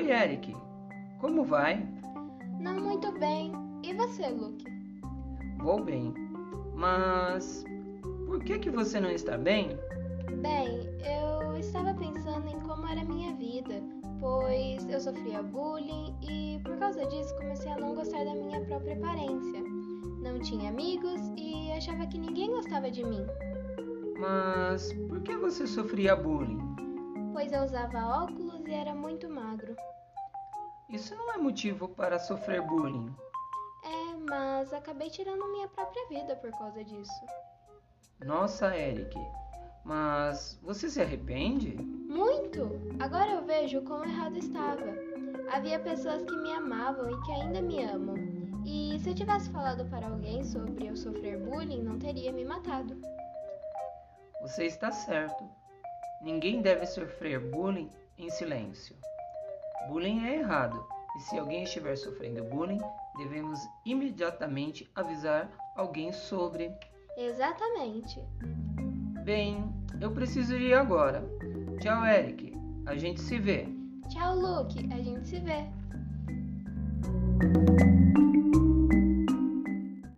Eric, como vai? Não muito bem. E você, Luke? Vou bem. Mas por que que você não está bem? Bem, eu estava pensando em como era a minha vida, pois eu sofria bullying e por causa disso comecei a não gostar da minha própria aparência. Não tinha amigos e achava que ninguém gostava de mim, Mas por que você sofria bullying? Pois eu usava óculos e era muito magro. Isso não é motivo para sofrer bullying. É, mas acabei tirando minha própria vida por causa disso. Nossa, Eric, mas você se arrepende? Muito! Agora eu vejo quão errado estava. Havia pessoas que me amavam e que ainda me amam. E se eu tivesse falado para alguém sobre eu sofrer bullying, não teria me matado. Você está certo. Ninguém deve sofrer bullying em silêncio. Bullying é errado, e se alguém estiver sofrendo bullying, devemos imediatamente avisar alguém sobre. Exatamente. Bem, eu preciso ir agora. Tchau, Eric. A gente se vê. Tchau, Luke. A gente se vê.